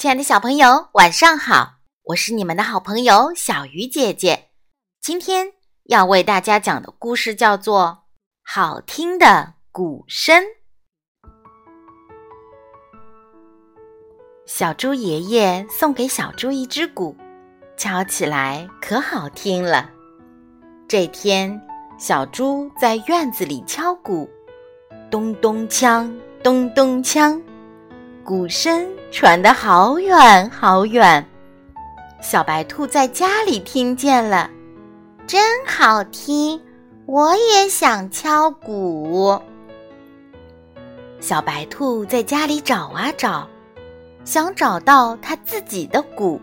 亲爱的小朋友，晚上好！我是你们的好朋友小鱼姐姐。今天要为大家讲的故事叫做《好听的鼓声》。小猪爷爷送给小猪一只鼓，敲起来可好听了。这天，小猪在院子里敲鼓，咚咚锵，咚咚锵。鼓声传得好远好远，小白兔在家里听见了，真好听，我也想敲鼓。小白兔在家里找啊找，想找到它自己的鼓。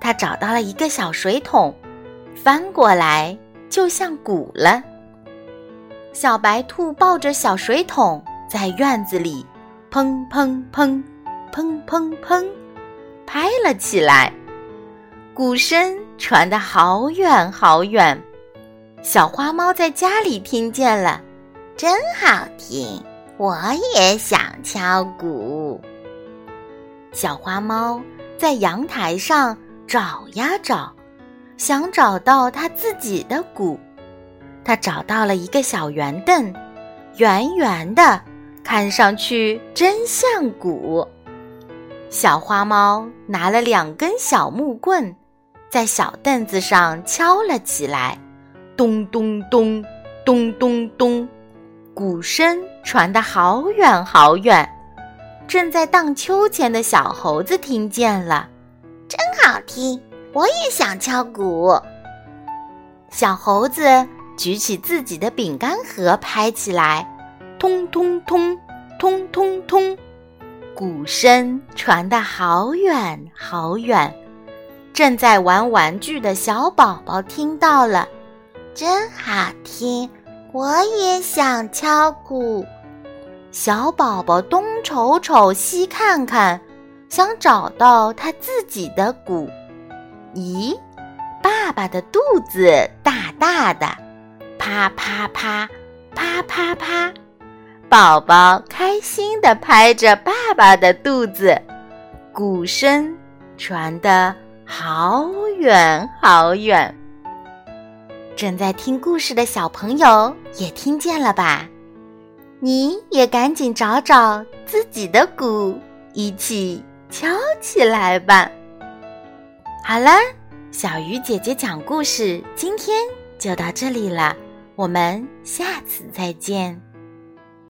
它找到了一个小水桶，翻过来就像鼓了。小白兔抱着小水桶在院子里。砰砰砰，砰砰砰，拍了起来，鼓声传得好远好远。小花猫在家里听见了，真好听，我也想敲鼓。小花猫在阳台上找呀找，想找到它自己的鼓。它找到了一个小圆凳，圆圆的。看上去真像鼓。小花猫拿了两根小木棍，在小凳子上敲了起来，咚咚咚，咚咚咚，鼓声传得好远好远。正在荡秋千的小猴子听见了，真好听，我也想敲鼓。小猴子举起自己的饼干盒，拍起来。通通通，通通通，鼓声传得好远好远。正在玩玩具的小宝宝听到了，真好听，我也想敲鼓。小宝宝东瞅瞅，西看看，想找到他自己的鼓。咦，爸爸的肚子大大的，啪啪啪，啪啪啪。宝宝开心地拍着爸爸的肚子，鼓声传得好远好远。正在听故事的小朋友也听见了吧？你也赶紧找找自己的鼓，一起敲起来吧！好了，小鱼姐姐讲故事，今天就到这里了，我们下次再见。